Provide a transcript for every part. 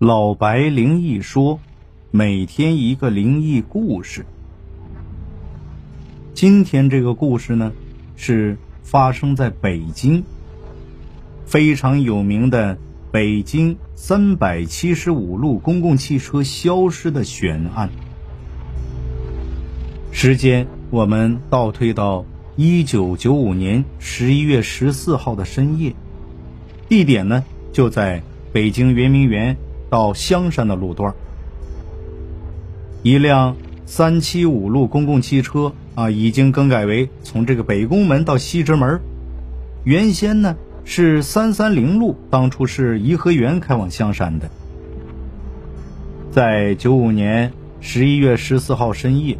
老白灵异说，每天一个灵异故事。今天这个故事呢，是发生在北京，非常有名的北京三百七十五路公共汽车消失的悬案。时间我们倒推到一九九五年十一月十四号的深夜，地点呢就在北京圆明园。到香山的路段，一辆三七五路公共汽车啊，已经更改为从这个北宫门到西直门。原先呢是三三零路，当初是颐和园开往香山的。在九五年十一月十四号深夜，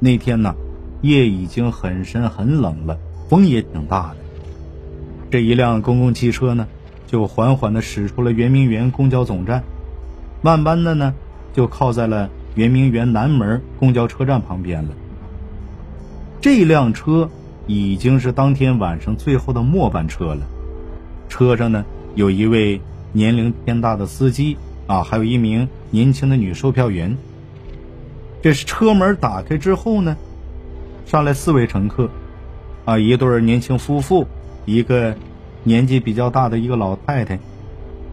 那天呢夜已经很深很冷了，风也挺大的。这一辆公共汽车呢，就缓缓的驶出了圆明园公交总站。慢慢的呢，就靠在了圆明园南门公交车站旁边了。这辆车已经是当天晚上最后的末班车了。车上呢有一位年龄偏大的司机啊，还有一名年轻的女售票员。这是车门打开之后呢，上来四位乘客，啊，一对年轻夫妇，一个年纪比较大的一个老太太。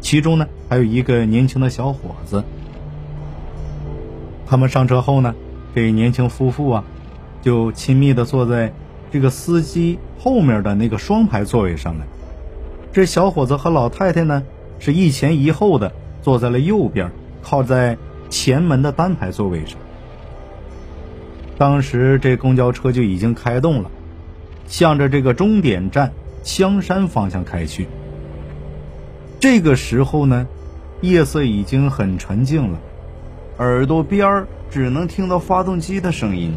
其中呢，还有一个年轻的小伙子。他们上车后呢，这年轻夫妇啊，就亲密的坐在这个司机后面的那个双排座位上了。这小伙子和老太太呢，是一前一后的坐在了右边，靠在前门的单排座位上。当时这公交车就已经开动了，向着这个终点站香山方向开去。这个时候呢，夜色已经很沉静了，耳朵边儿只能听到发动机的声音。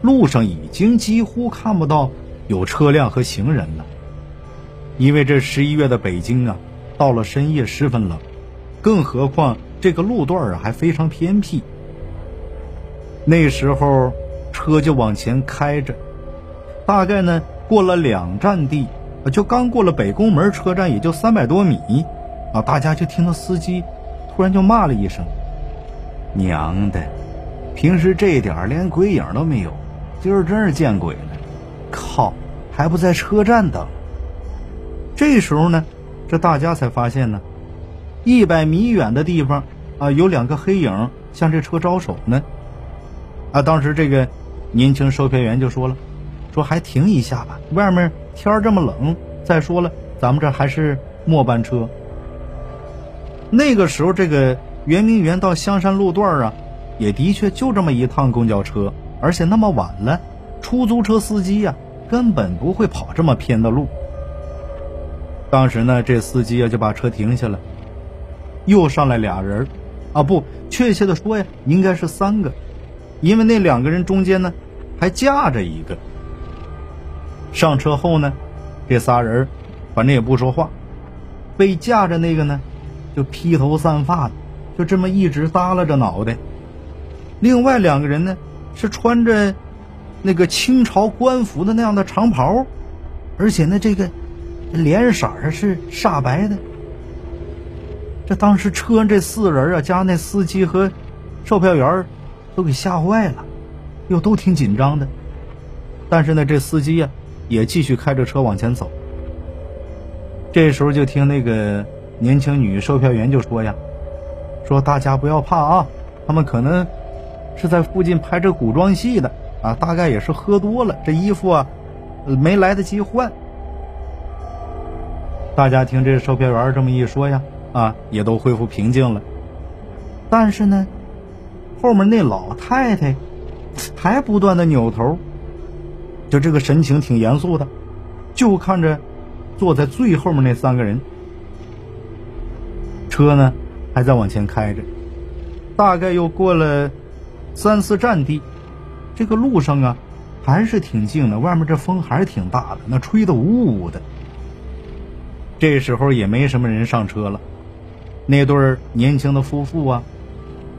路上已经几乎看不到有车辆和行人了，因为这十一月的北京啊，到了深夜十分冷，更何况这个路段啊还非常偏僻。那时候车就往前开着，大概呢过了两站地。就刚过了北宫门车站，也就三百多米，啊，大家就听到司机突然就骂了一声：“娘的，平时这点连鬼影都没有，今儿真是见鬼了！靠，还不在车站等。”这时候呢，这大家才发现呢，一百米远的地方啊，有两个黑影向这车招手呢。啊，当时这个年轻售票员就说了：“说还停一下吧，外面。”天这么冷，再说了，咱们这还是末班车。那个时候，这个圆明园到香山路段啊，也的确就这么一趟公交车，而且那么晚了，出租车司机呀根本不会跑这么偏的路。当时呢，这司机啊就把车停下了，又上来俩人啊，不，确切的说呀，应该是三个，因为那两个人中间呢还架着一个。上车后呢，这仨人反正也不说话，被架着那个呢，就披头散发的，就这么一直耷拉着脑袋。另外两个人呢，是穿着那个清朝官服的那样的长袍，而且呢，这个脸色儿是煞白的。这当时车上这四人啊，加那司机和售票员都给吓坏了，又都挺紧张的。但是呢，这司机呀。也继续开着车往前走。这时候就听那个年轻女售票员就说呀：“说大家不要怕啊，他们可能是在附近拍着古装戏的啊，大概也是喝多了，这衣服啊没来得及换。”大家听这售票员这么一说呀，啊，也都恢复平静了。但是呢，后面那老太太还不断的扭头。就这个神情挺严肃的，就看着坐在最后面那三个人。车呢还在往前开着，大概又过了三四站地，这个路上啊还是挺静的，外面这风还是挺大的，那吹得呜呜的。这时候也没什么人上车了，那对年轻的夫妇啊，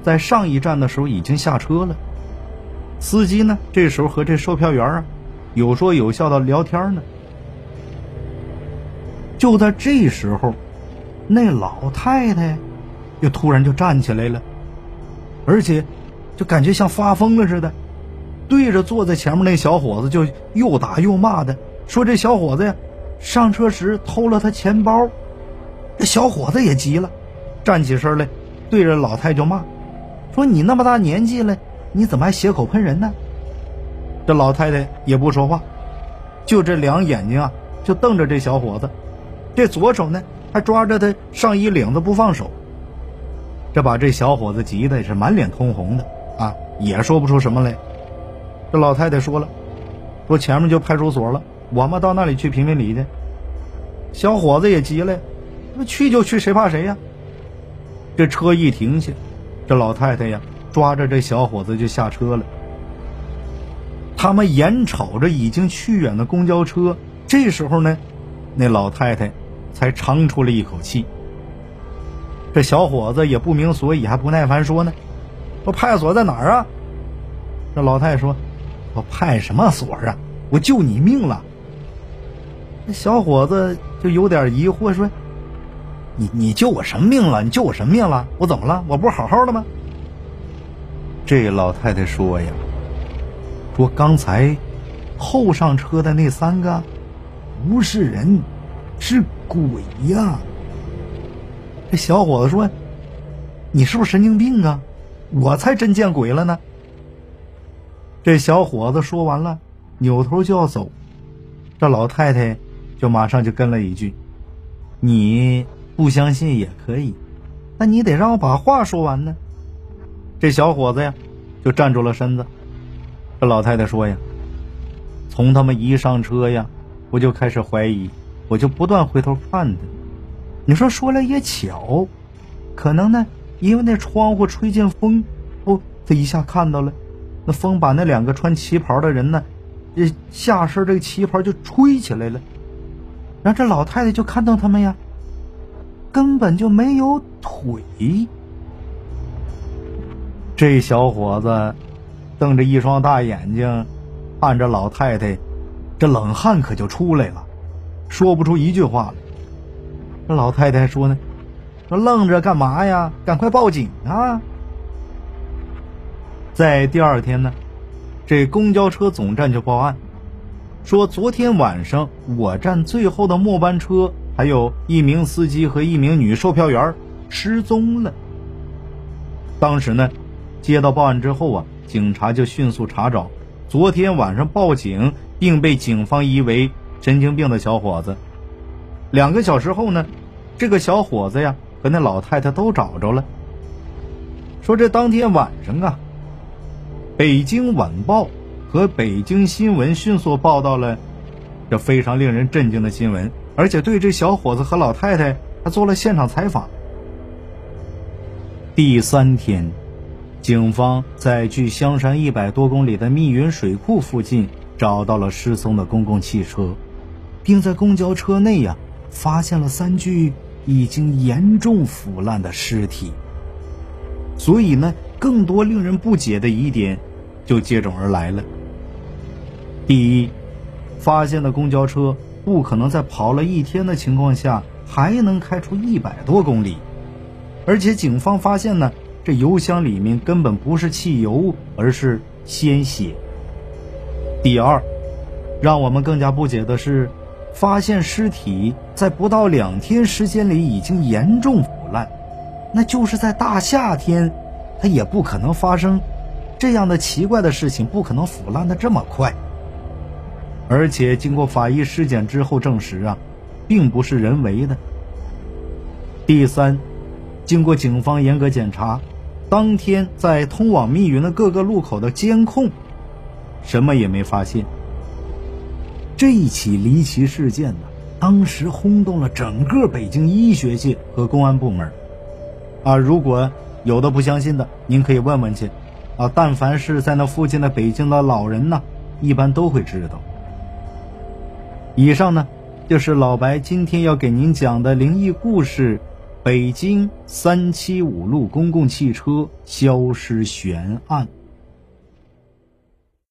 在上一站的时候已经下车了。司机呢这时候和这售票员啊。有说有笑的聊天呢，就在这时候，那老太太又突然就站起来了，而且就感觉像发疯了似的，对着坐在前面那小伙子就又打又骂的，说这小伙子呀上车时偷了他钱包。这小伙子也急了，站起身来，对着老太就骂，说你那么大年纪了，你怎么还血口喷人呢？这老太太也不说话，就这两眼睛啊，就瞪着这小伙子，这左手呢还抓着他上衣领子不放手。这把这小伙子急的是满脸通红的啊，也说不出什么来。这老太太说了，说前面就派出所了，我们到那里去评评理去。小伙子也急了，那去就去，谁怕谁呀？这车一停下，这老太太呀抓着这小伙子就下车了。他们眼瞅着已经去远的公交车，这时候呢，那老太太才长出了一口气。这小伙子也不明所以，还不耐烦说呢：“说派所在哪儿啊？”这老太太说：“我派什么所啊？我救你命了。”那小伙子就有点疑惑说：“你你救我什么命了？你救我什么命了？我怎么了？我不是好好的吗？”这老太太说呀：“说刚才后上车的那三个不是人，是鬼呀。”这小伙子说：“你是不是神经病啊？我才真见鬼了呢！”这小伙子说完了，扭头就要走，这老太太就马上就跟了一句：“你不相信也可以，那你得让我把话说完呢。”这小伙子呀，就站住了身子。这老太太说：“呀，从他们一上车呀，我就开始怀疑，我就不断回头看他。”你说说来也巧，可能呢，因为那窗户吹进风，哦，他一下看到了，那风把那两个穿旗袍的人呢，下身这个旗袍就吹起来了，然后这老太太就看到他们呀，根本就没有腿。这小伙子瞪着一双大眼睛看着老太太，这冷汗可就出来了，说不出一句话了。这老太太说呢：“说愣着干嘛呀？赶快报警啊！”在第二天呢，这公交车总站就报案，说昨天晚上我站最后的末班车，还有一名司机和一名女售票员失踪了。当时呢，接到报案之后啊，警察就迅速查找昨天晚上报警并被警方疑为神经病的小伙子。两个小时后呢，这个小伙子呀和那老太太都找着了。说这当天晚上啊，《北京晚报》和《北京新闻》迅速报道了这非常令人震惊的新闻，而且对这小伙子和老太太还做了现场采访。第三天，警方在距香山一百多公里的密云水库附近找到了失踪的公共汽车，并在公交车内呀。发现了三具已经严重腐烂的尸体，所以呢，更多令人不解的疑点就接踵而来了。第一，发现的公交车不可能在跑了一天的情况下还能开出一百多公里，而且警方发现呢，这油箱里面根本不是汽油，而是鲜血。第二，让我们更加不解的是。发现尸体在不到两天时间里已经严重腐烂，那就是在大夏天，它也不可能发生这样的奇怪的事情，不可能腐烂的这么快。而且经过法医尸检之后证实啊，并不是人为的。第三，经过警方严格检查，当天在通往密云的各个路口的监控，什么也没发现。这一起离奇事件呢，当时轰动了整个北京医学界和公安部门。啊，如果有的不相信的，您可以问问去。啊，但凡是在那附近的北京的老人呢，一般都会知道。以上呢，就是老白今天要给您讲的灵异故事——北京三七五路公共汽车消失悬案。